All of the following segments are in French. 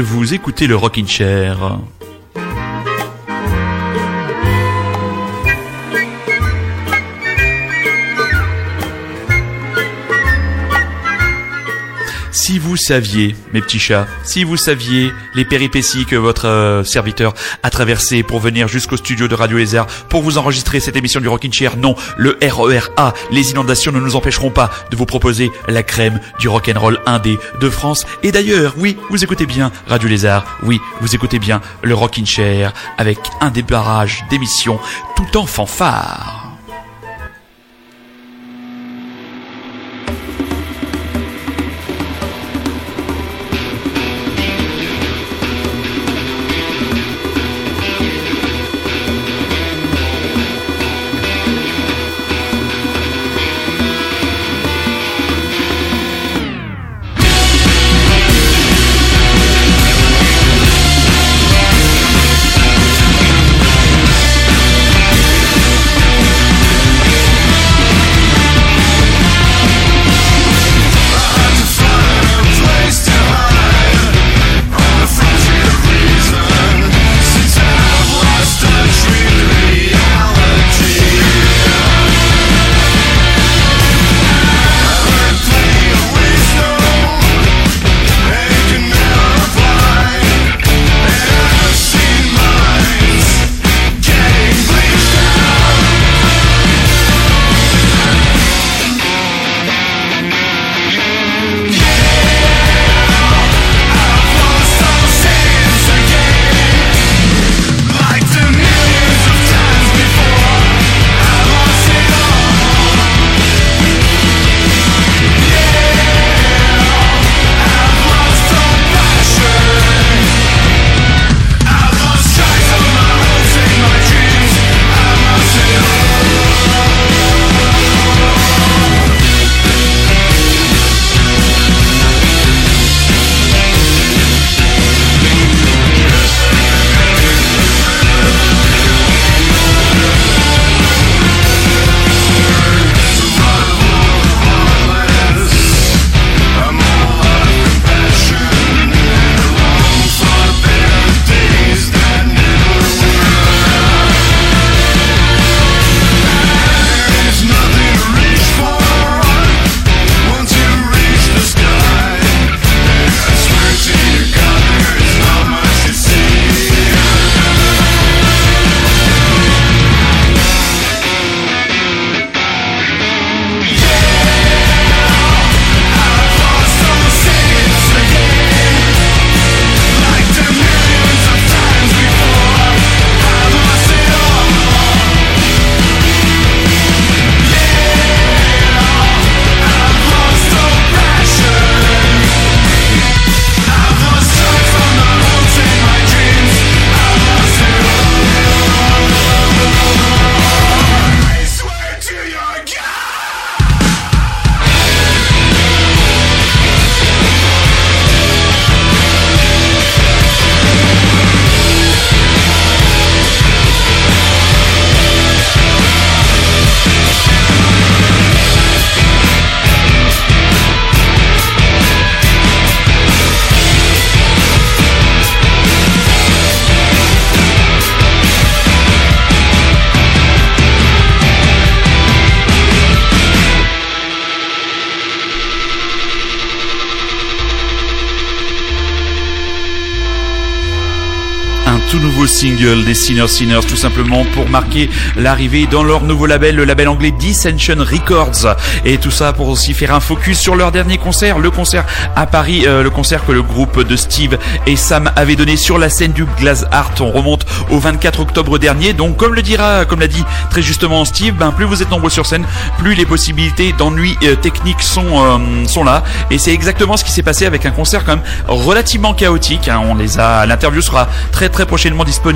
vous écoutez le Rockin' Chair. Saviez, mes petits chats, si vous saviez les péripéties que votre euh, serviteur a traversées pour venir jusqu'au studio de Radio Lézard pour vous enregistrer cette émission du Rockin' Chair, non, le RERA, les inondations ne nous empêcheront pas de vous proposer la crème du rock'n'roll indé de France. Et d'ailleurs, oui, vous écoutez bien Radio Lézard, oui, vous écoutez bien le Rockin' Chair avec un débarrage d'émissions tout en fanfare. Single des Sinners Sinners, tout simplement pour marquer l'arrivée dans leur nouveau label, le label anglais Dissension Records. Et tout ça pour aussi faire un focus sur leur dernier concert, le concert à Paris, euh, le concert que le groupe de Steve et Sam avait donné sur la scène du Glass Art. On remonte au 24 octobre dernier. Donc, comme le dira, comme l'a dit très justement Steve, ben, plus vous êtes nombreux sur scène, plus les possibilités d'ennui euh, techniques sont, euh, sont là. Et c'est exactement ce qui s'est passé avec un concert quand même relativement chaotique. Hein. On les a, l'interview sera très très prochainement disponible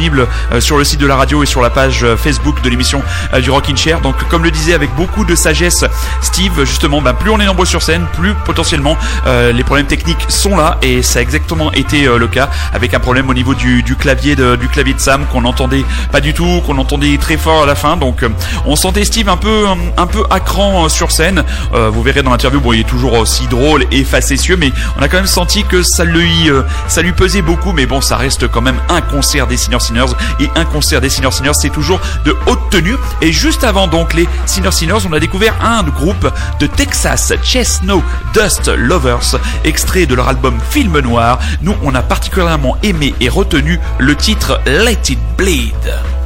sur le site de la radio et sur la page Facebook de l'émission du Rockin' Chair. Donc comme le disait avec beaucoup de sagesse Steve, justement, ben, plus on est nombreux sur scène, plus potentiellement les problèmes techniques sont là et ça a exactement été le cas avec un problème au niveau du, clavier de, du clavier de Sam qu'on n'entendait pas du tout, qu'on entendait très fort à la fin. Donc on sentait Steve un peu un peu à cran sur scène. vous verrez dans l'interview, bon, il est toujours aussi drôle et facétieux, mais on a quand même senti que ça lui, euh, ça lui pesait beaucoup. Mais bon, ça reste quand même un concert des Senior Et un concert des Senior Sinners, c'est toujours de haute tenue. Et juste avant donc les Senior Sinners, on a découvert un groupe de Texas, Chesno Dust Lovers, extrait de leur album Film Noir. Nous, on a particulièrement aimé et retenu le titre Let It Bleed.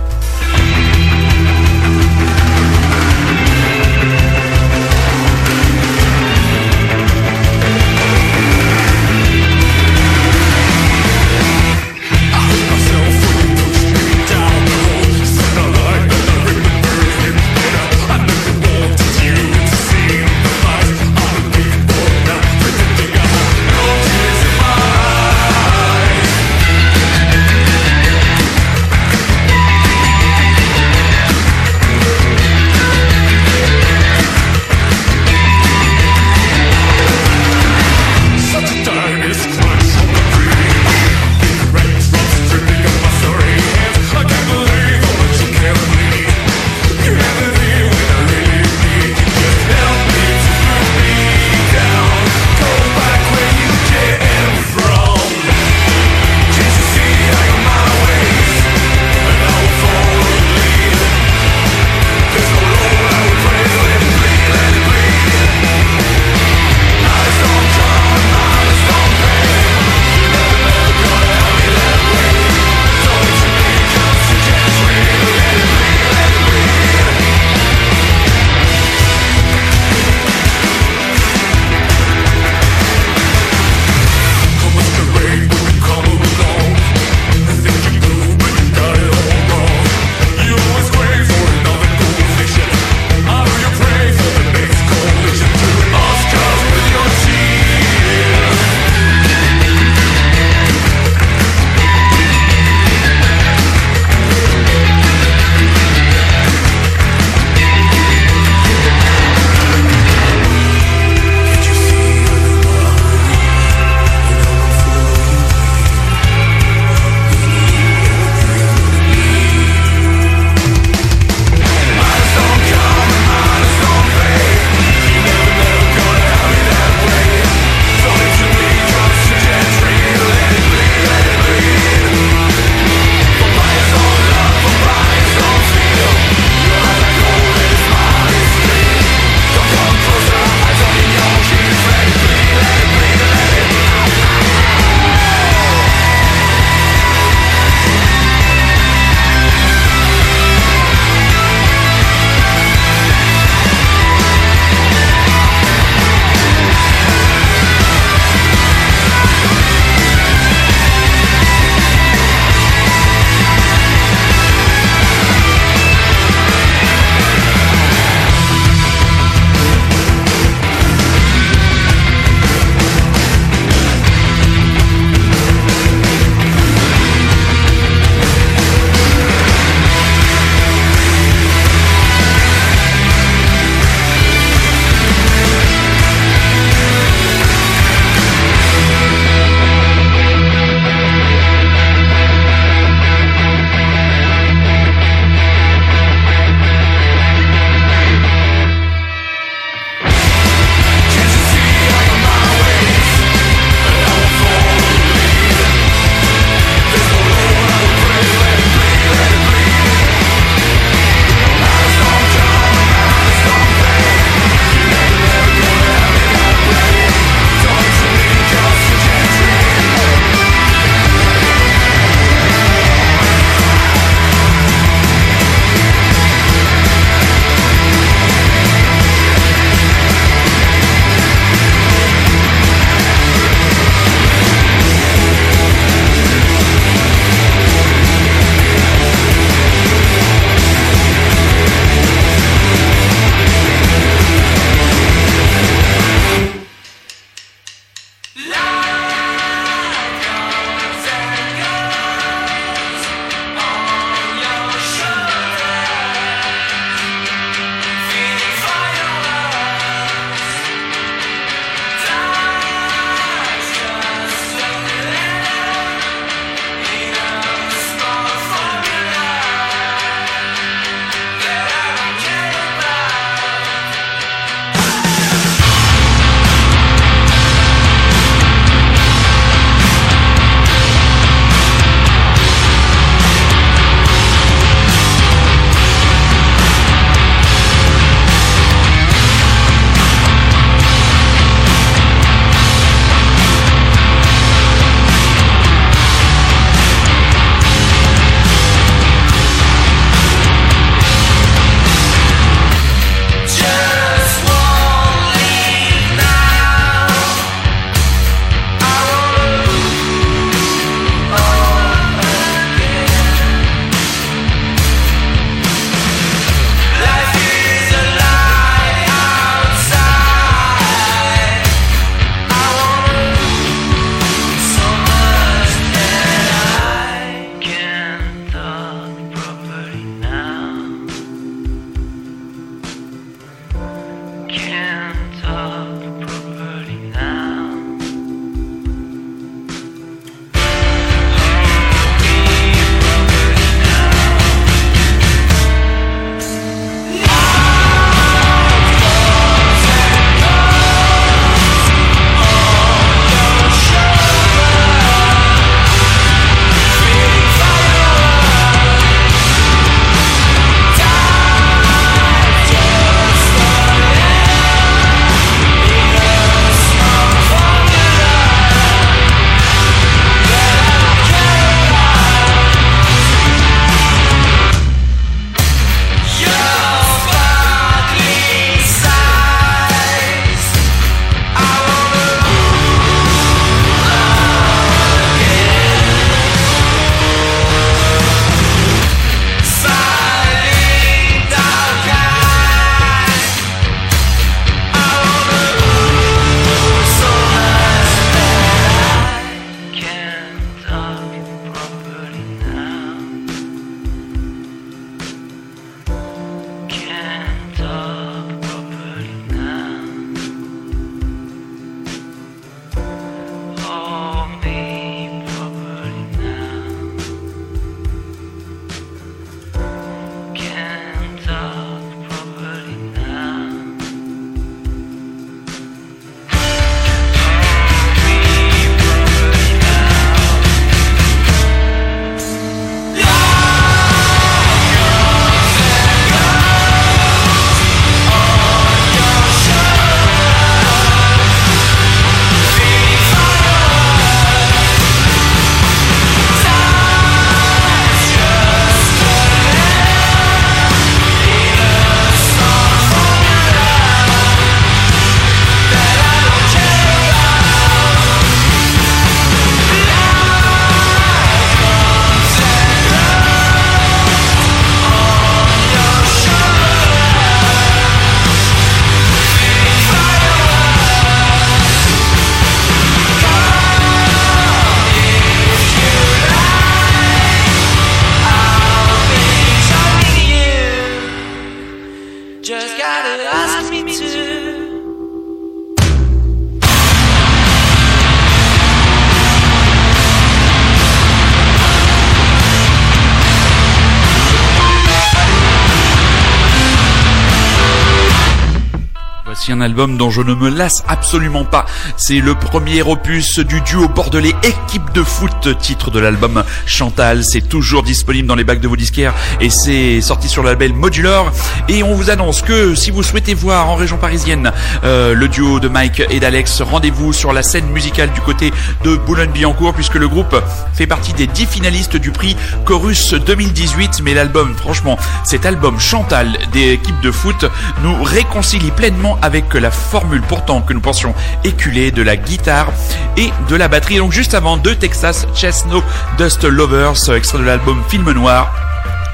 Album dont je ne me lasse absolument pas. C'est le premier opus du duo bordelais Équipe de foot, titre de l'album Chantal. C'est toujours disponible dans les bacs de vos disquaires et c'est sorti sur le label Modular. Et on vous annonce que si vous souhaitez voir en région parisienne euh, le duo de Mike et d'Alex, rendez-vous sur la scène musicale du côté de Boulogne-Billancourt puisque le groupe fait partie des 10 finalistes du prix Chorus 2018. Mais l'album, franchement, cet album Chantal des équipes de foot nous réconcilie pleinement avec la formule pourtant que nous pensions éculée de la guitare et de la batterie. Donc juste avant de Texas Chestnut Dust Lovers, extrait de l'album Film Noir.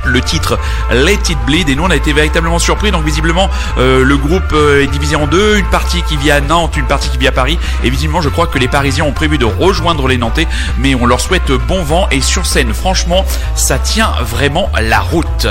Le titre Let It Bleed. Et nous on a été véritablement surpris. Donc visiblement euh, le groupe euh, est divisé en deux. Une partie qui vit à Nantes une partie qui vit à Paris. Et visiblement je crois que les Parisiens ont prévu de rejoindre les Nantais. Mais on leur souhaite bon vent. Et sur scène franchement ça tient vraiment la route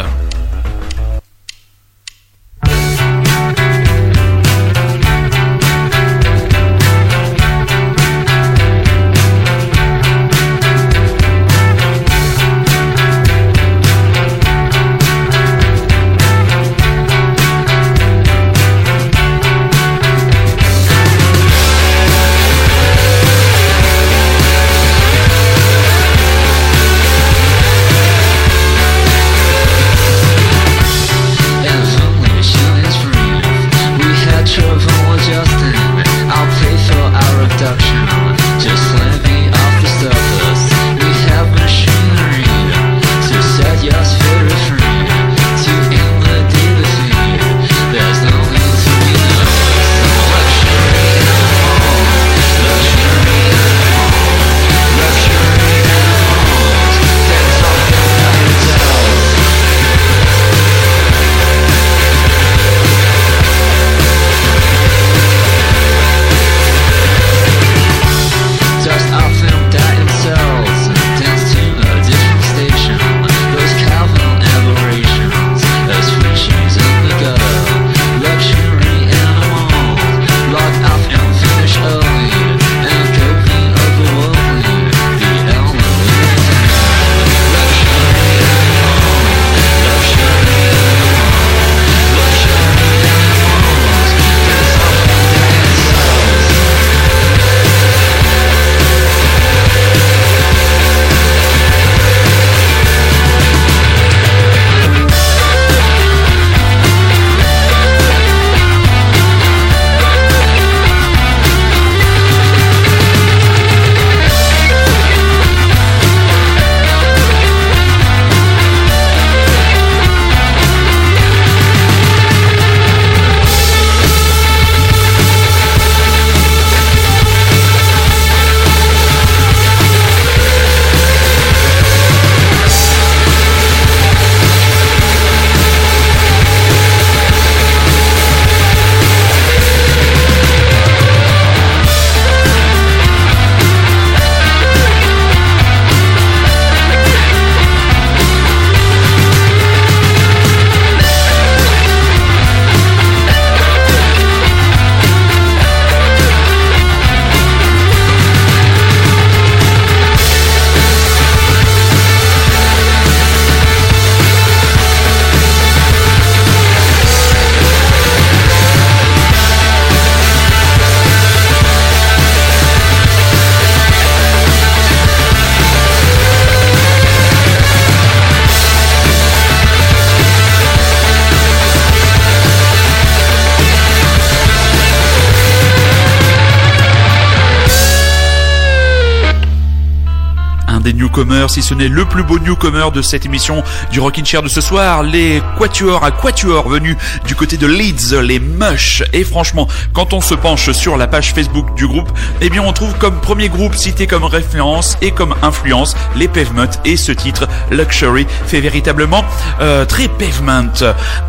n'est le plus beau newcomer de cette émission du Rockin' Chair de ce soir, les Quatuors à Quatuors venus du côté de Leeds, les Mush. Et franchement, quand on se penche sur la page Facebook du groupe, eh bien on trouve comme premier groupe cité comme référence et comme influence les Pavement et ce titre Luxury fait véritablement euh, très Pavement.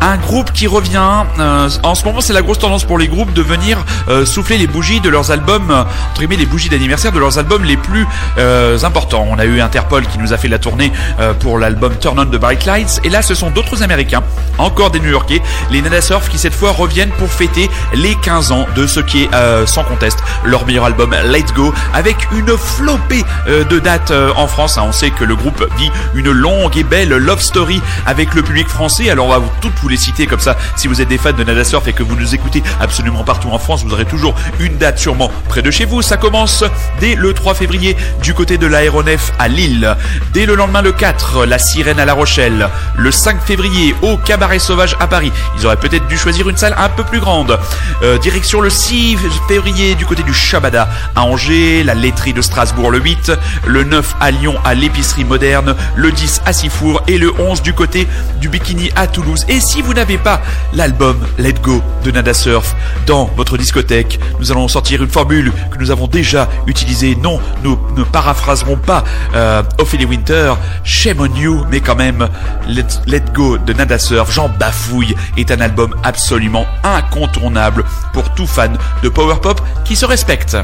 Un groupe qui revient, euh, en ce moment c'est la grosse tendance pour les groupes de venir euh, souffler les bougies de leurs albums, entre guillemets les bougies d'anniversaire de leurs albums les plus importants. On a eu Interpol qui nous a fait la tournée euh, pour l'album Turn On de Bright Lights. Et là, ce sont d'autres Américains, encore des New-Yorkais, les Nada Surf qui cette fois reviennent pour fêter les 15 ans de ce qui est euh, sans conteste leur meilleur album Let's Go avec une flopée euh, de dates en France. Hein. On sait que le groupe vit une longue et belle love story avec le public français. Alors on va toutes vous les citer comme ça. Si vous êtes des fans de Nada Surf et que vous nous écoutez absolument partout en France, vous aurez toujours une date sûrement près de chez vous. Ça commence dès le 3 février du côté de l'aéronef à Lille. Dès le lendemain le 4, la Sirène à La Rochelle. Le 5 février au Cabaret Sauvage à Paris. Ils auraient peut-être dû choisir une salle un peu plus grande. Euh, direction le 6 février du côté du Shabada à Angers, la laiterie de Strasbourg le 8, le 9 à Lyon à l'épicerie moderne, le 10 à Sifour et le 11 du côté du Bikini à Toulouse. Et si vous n'avez pas l'album Let Go de Nada Surf dans votre discothèque, nous allons sortir une formule que nous avons déjà utilisée. Non, nous ne paraphraserons pas euh, Ophélie Shame on You, mais quand même Let, Let Go de Nada Surf, Jean Bafouille, est un album absolument incontournable pour tout fan de power pop qui se respecte.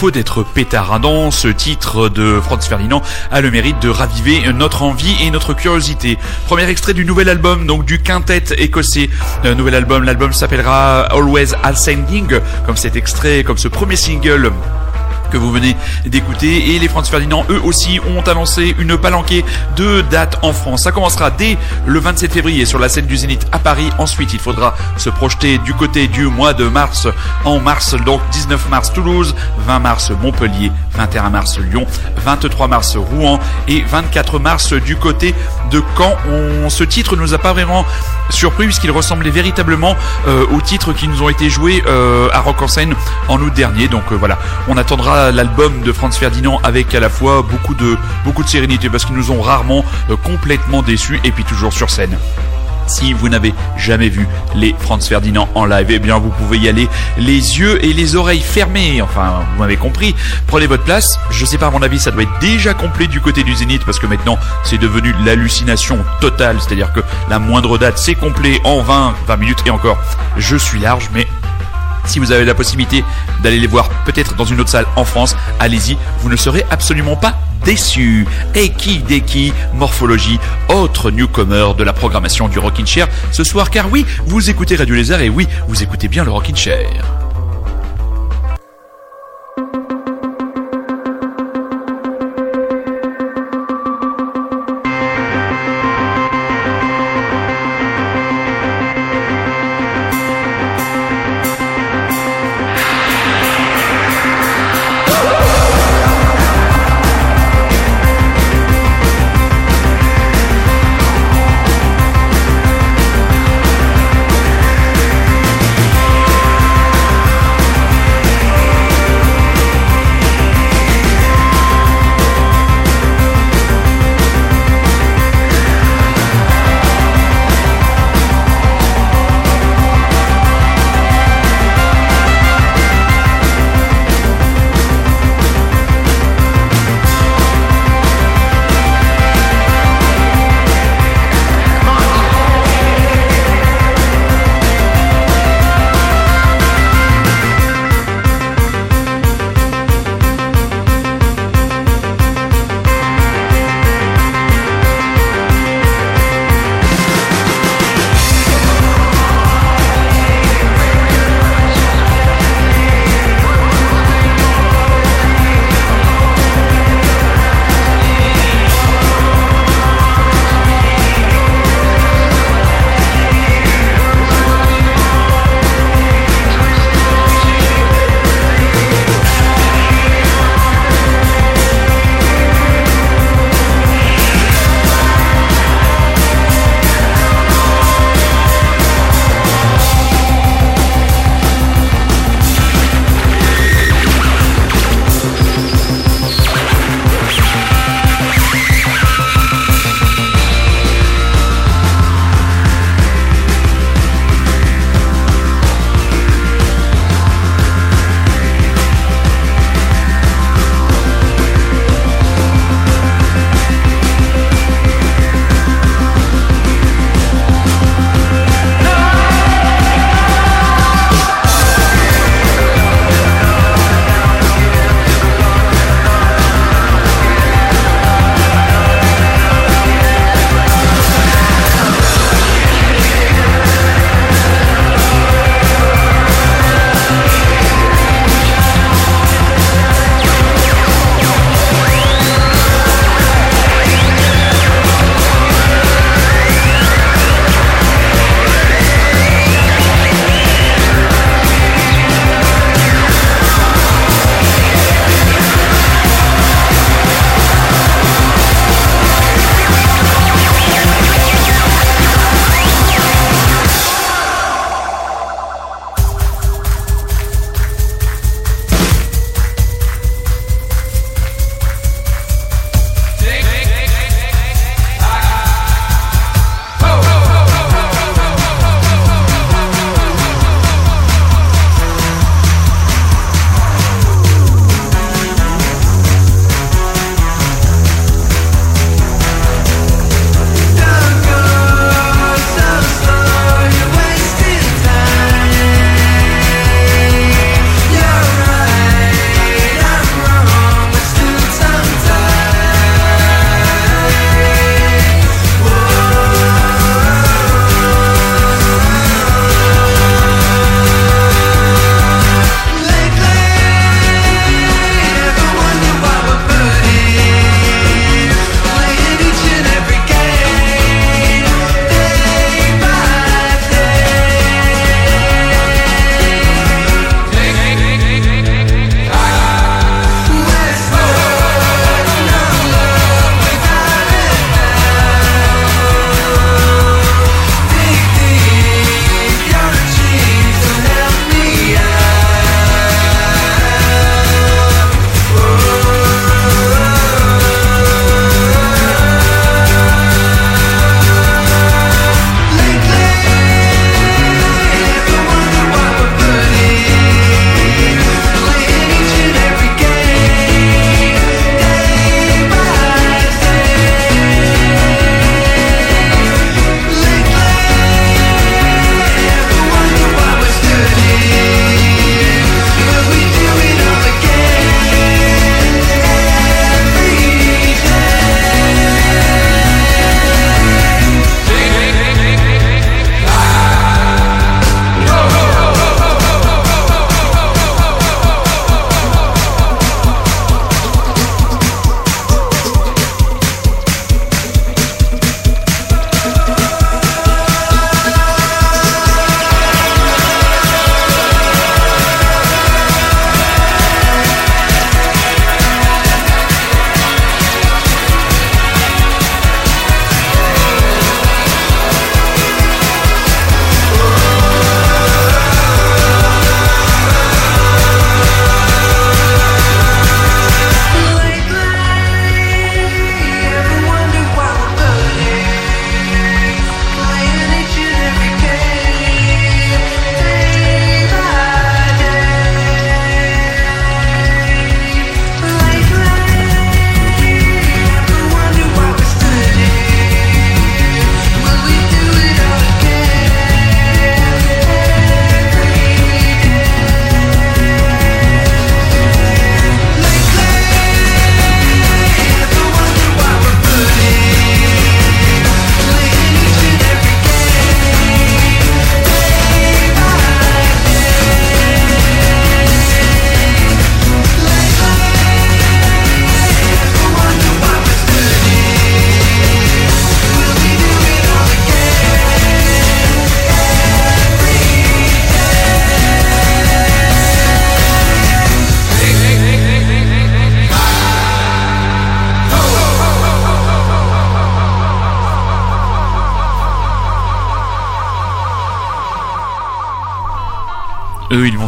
Défaut d'être pétardant, ce titre de Franz Ferdinand a le mérite de raviver notre envie et notre curiosité. Premier extrait du nouvel album, donc du quintet écossais. Un nouvel album, l'album s'appellera Always Ascending, comme cet extrait, comme ce premier single que vous venez d'écouter et les Franz Ferdinand eux aussi ont annoncé une palanquée de dates en France. Ça commencera dès le 27 février sur la scène du Zénith à Paris. Ensuite, il faudra se projeter du côté du mois de mars. En mars, donc 19 mars Toulouse, 20 mars Montpellier, 21 mars Lyon, 23 mars Rouen et 24 mars du côté de Caen. Ce titre nous a pas vraiment surpris puisqu'il ressemblait véritablement euh, aux titres qui nous ont été joués euh, à Rock en scène en août dernier. Donc euh, voilà, on attendra l'album de Franz Ferdinand avec à la fois beaucoup de beaucoup de sérénité parce qu'ils nous ont rarement euh, complètement déçus et puis toujours sur scène. Si vous n'avez jamais vu les Franz Ferdinand en live, eh bien vous pouvez y aller les yeux et les oreilles fermés. Enfin, vous m'avez compris. Prenez votre place. Je sais pas, à mon avis, ça doit être déjà complet du côté du Zénith parce que maintenant c'est devenu l'hallucination totale. C'est-à-dire que la moindre date c'est complet en 20, 20 minutes et encore. Je suis large, mais si vous avez la possibilité d'aller les voir peut-être dans une autre salle en France, allez-y, vous ne serez absolument pas déçus. Et qui Deki, Morphologie, autre newcomer de la programmation du Rockin' Chair ce soir, car oui, vous écoutez Radio Lézard et oui, vous écoutez bien le Rockin' Chair.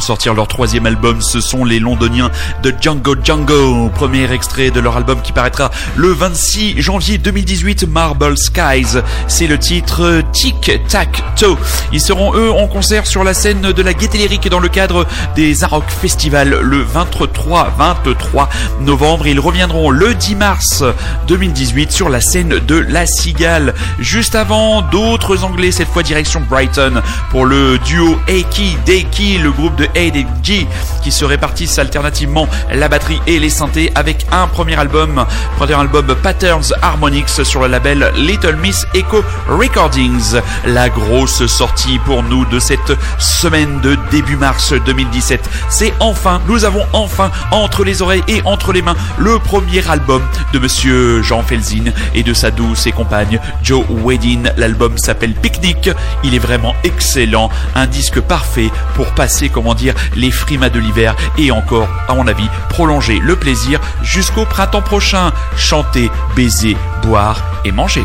Sortir leur troisième album. Ce sont les Londoniens de Django Django. Premier extrait de leur album qui paraîtra le 26 janvier 2018, Marble Skies. C'est le titre Tic Tac Toe. Ils seront eux en concert sur la scène de la Gaieté Lyrique dans le cadre des Aroc Festival le 23 23 novembre. Ils reviendront le 10 mars 2018 sur la scène de La Cigale. Juste avant, d'autres Anglais, cette fois direction Brighton pour le duo Eki Deki, le groupe de A et G qui se répartissent alternativement la batterie et les synthés avec un premier album, premier album Patterns Harmonics sur le label Little Miss Echo Recordings. La grosse sortie pour nous de cette semaine de début mars 2017. C'est enfin, nous avons enfin entre les oreilles et entre les mains le premier album de monsieur Jean Felzin et de sa douce et compagne Joe Wedin. L'album s'appelle Picnic. Il est vraiment excellent. Un disque parfait pour passer, comment dire, les frimas de l'hiver et encore, à mon avis, prolonger le plaisir jusqu'au printemps prochain. Chanter, baiser, boire et manger.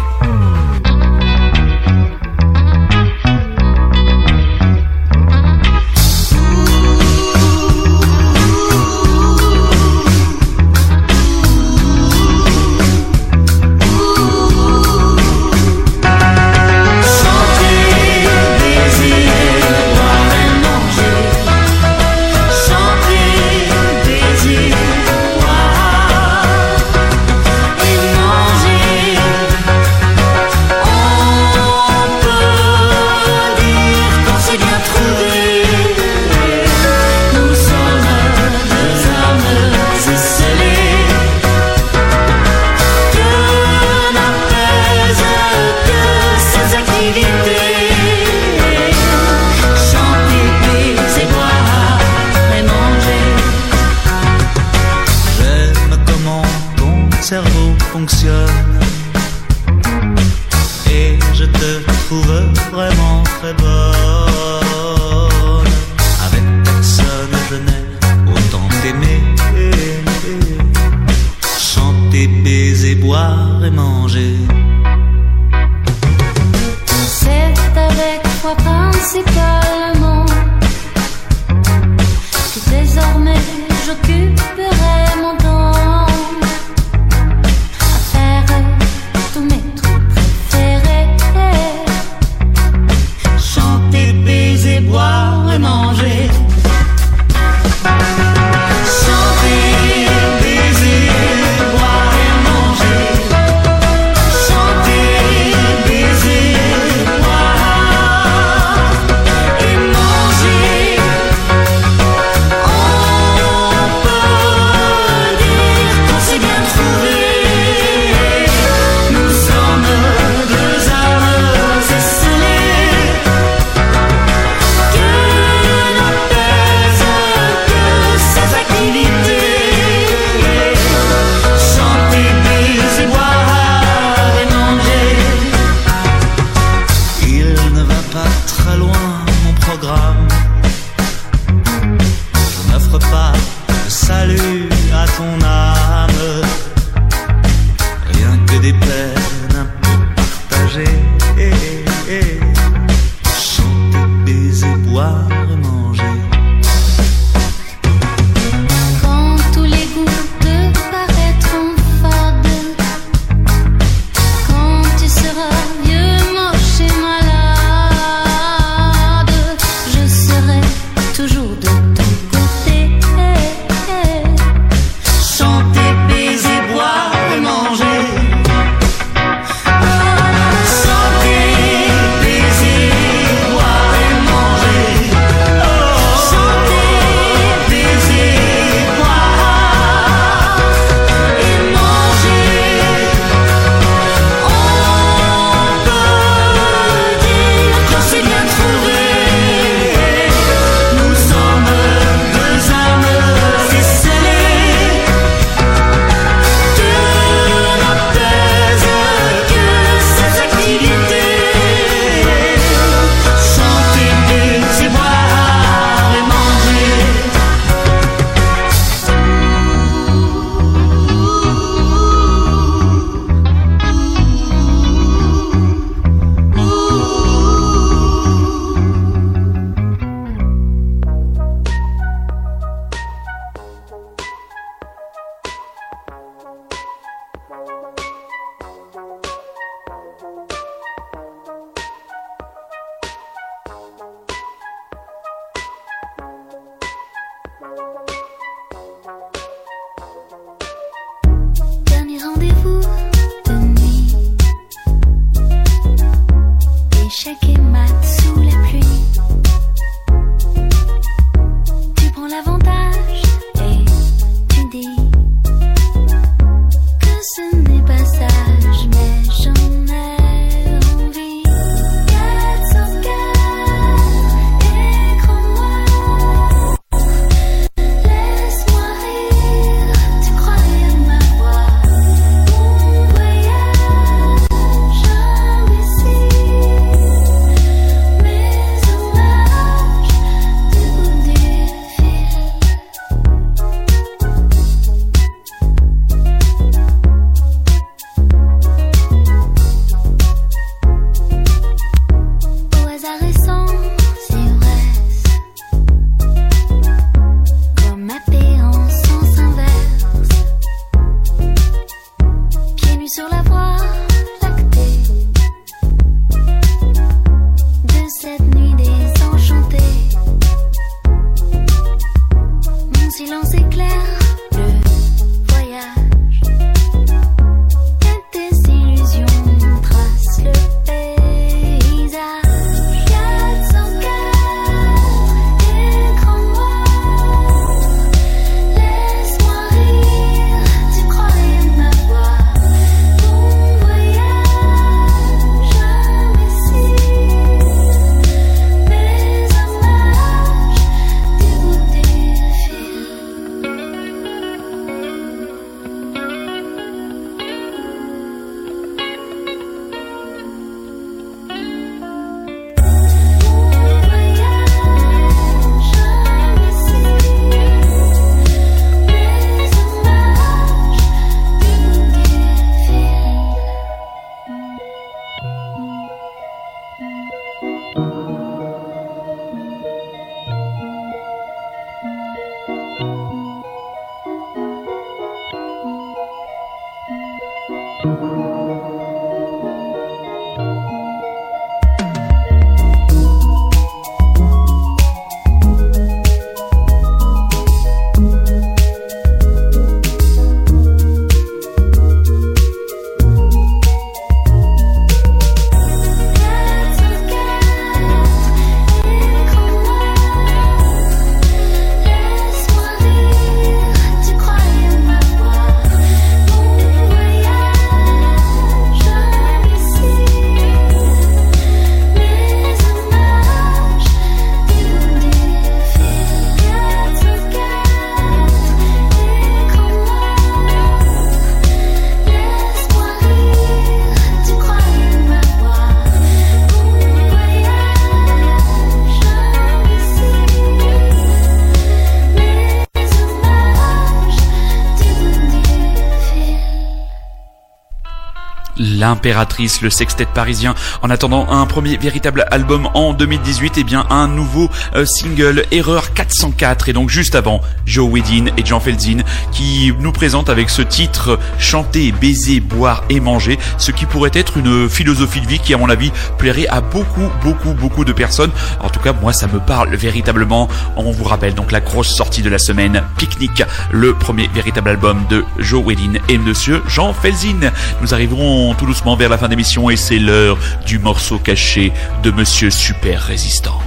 L'impératrice, le sextet parisien. En attendant un premier véritable album en 2018, et bien un nouveau euh, single, Erreur 404. Et donc juste avant, Joe Wedin et Jean Felzin qui nous présentent avec ce titre chanter, baiser, boire et manger, ce qui pourrait être une philosophie de vie qui à mon avis plairait à beaucoup, beaucoup, beaucoup de personnes. En tout cas, moi ça me parle véritablement. On vous rappelle donc la grosse sortie de la semaine, Picnic, le premier véritable album de Joe Wedin et Monsieur Jean Felzin. Nous arriverons tout doucement vers la fin d'émission et c'est l'heure du morceau caché de Monsieur Super Résistant.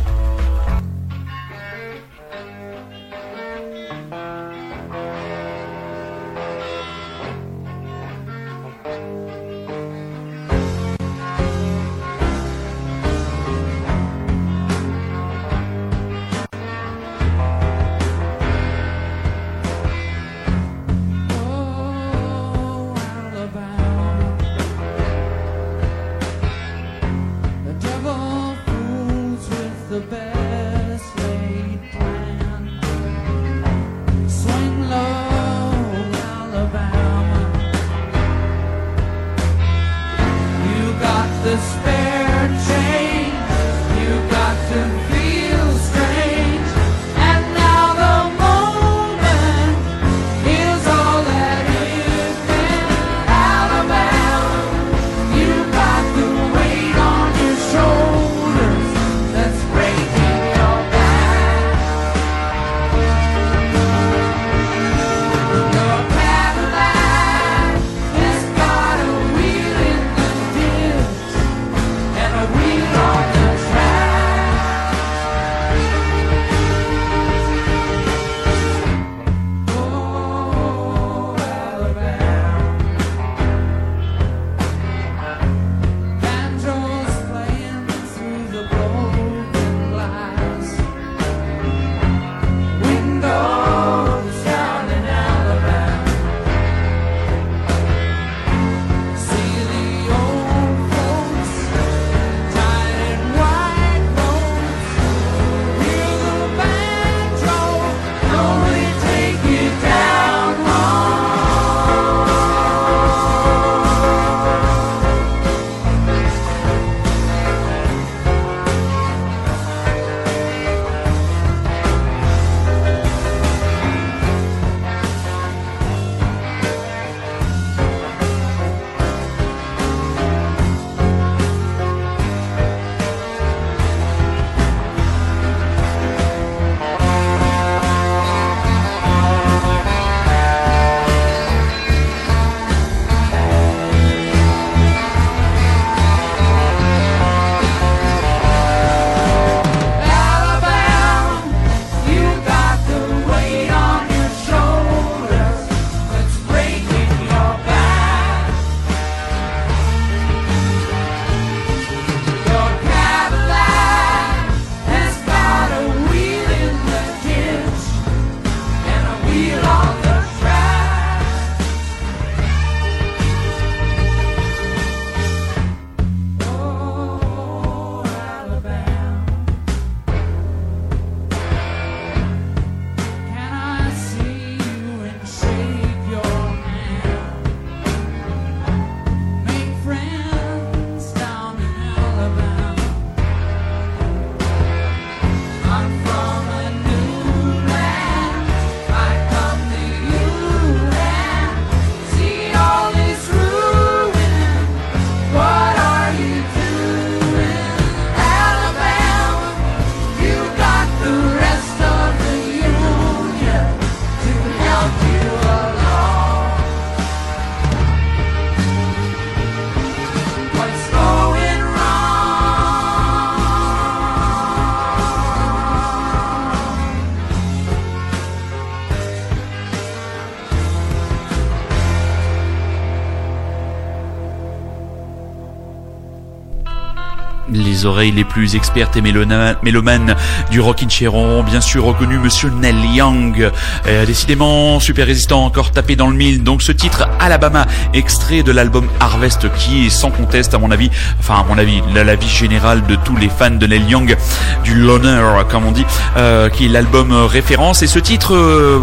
Les oreilles les plus expertes et mélomanes du Rockin' Chair ont bien sûr reconnu Monsieur Neil Young. Euh, décidément, super résistant, encore tapé dans le mille. Donc ce titre Alabama, extrait de l'album Harvest, qui est sans conteste à mon avis, enfin à mon avis, la- l'avis général de tous les fans de Neil Young, du loner comme on dit, euh, qui est l'album euh, référence. Et ce titre,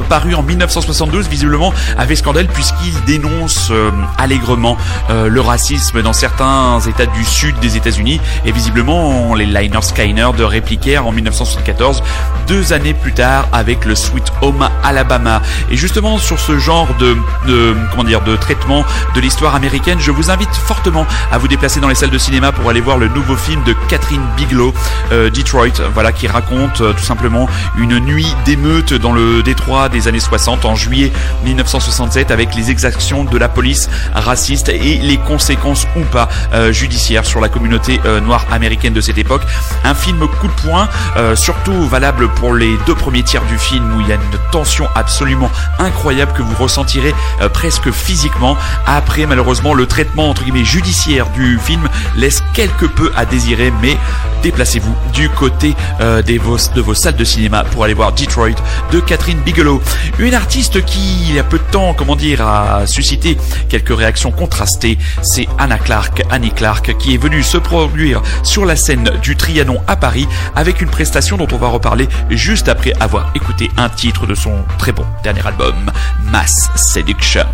paru en 1972, visiblement avait scandale puisqu'il dénonce allègrement le racisme dans certains États du sud des États-Unis. Et visiblement, les Liners Skyner de répliquèrent en 1974, deux années plus tard, avec le Sweet Home Alabama. Et justement, sur ce genre de, comment dire, de traitement de l'histoire américaine, je vous invite fortement à vous déplacer dans les salles de cinéma pour aller voir le nouveau film de Catherine Bigelow, euh, Detroit, voilà, qui raconte euh, tout simplement une nuit d'émeute dans le Détroit des années 60 en juillet 1967 avec les exactions de la police raciste et les conséquences ou pas euh, judiciaires sur la communauté noire américaine de cette époque. Un film coup de poing, euh, surtout valable pour les deux premiers tiers du film où il y a une tension absolument incroyable que vous ressentirez euh, presque physiquement. Après, malheureusement, le traitement entre guillemets judiciaire du film laisse quelque peu à désirer, mais déplacez-vous du côté euh, des vos, de vos salles de cinéma pour aller voir Detroit de Catherine Bigelow. Une artiste qui, il y a peu de temps, comment dire, a suscité quelques réactions contrastées, c'est Anna Clark, Annie Clark, qui est venue se produire sur la scène du Trianon à Paris avec une prestation dont on va reparler juste après avoir écouté un titre de son très bon dernier album, Mass Seduction.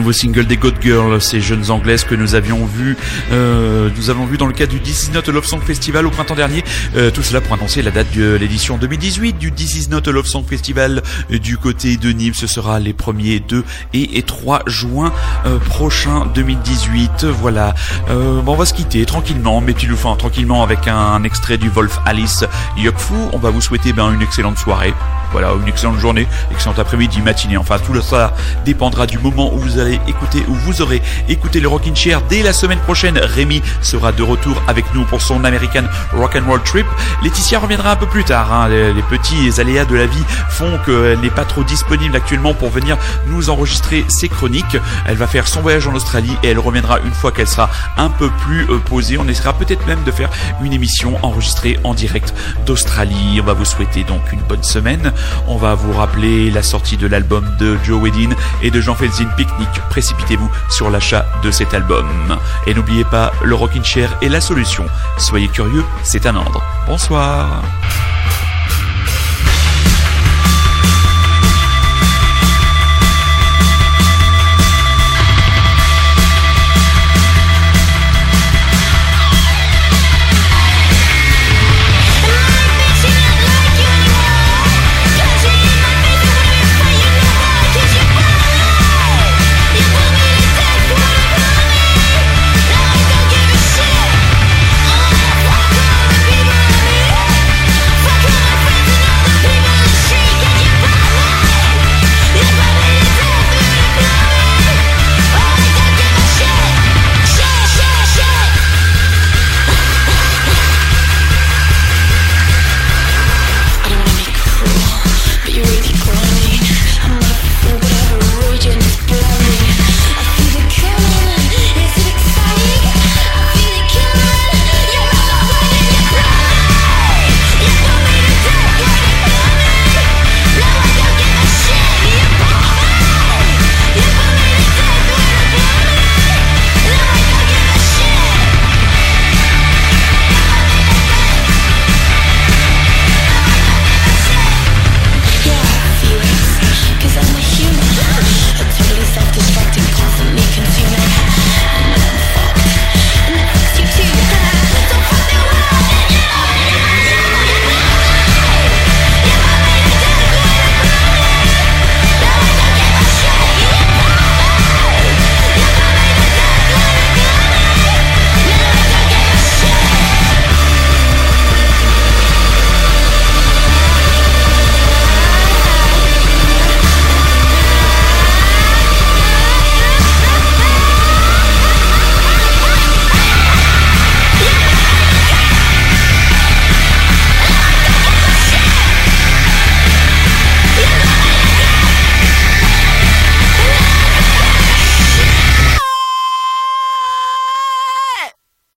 Nouveau single des God Girls, ces jeunes anglaises que nous avions vu, euh, nous avons vu dans le cadre du This Is Love Song Festival au printemps dernier. Euh, tout cela pour annoncer la date de l'édition 2018 du This Is Not Love Song Festival euh, du côté de Nîmes. Ce sera les premiers 2 et, et 3 juin euh, prochains 2018. Voilà. Bon, on va se quitter tranquillement, mais tu le fais tranquillement avec un, un extrait du Wolf Alice Yokfu. On va vous souhaiter ben, une excellente soirée. Voilà, une excellente journée, excellent après-midi, matinée. Enfin, tout ça dépendra du moment où vous allez écouter, où vous aurez écouté le Rockin' Chair. Dès la semaine prochaine, Rémi sera de retour avec nous pour son American Rock and Roll Trip. Laetitia reviendra un peu plus tard. hein. Les, les petits aléas de la vie font qu'elle n'est pas trop disponible actuellement pour venir nous enregistrer ses chroniques. Elle va faire son voyage en Australie et elle reviendra une fois qu'elle sera un peu plus euh, posée. On essaiera peut-être même de faire une émission enregistrée en direct d'Australie. On va vous souhaiter donc une bonne semaine. On va vous rappeler la sortie de l'album de Joe Wedin et de Jean Felzin Picnic. Précipitez-vous sur l'achat de cet album. Et n'oubliez pas, le Rockin' Chair est la solution. Soyez curieux, c'est un ordre. Bonsoir.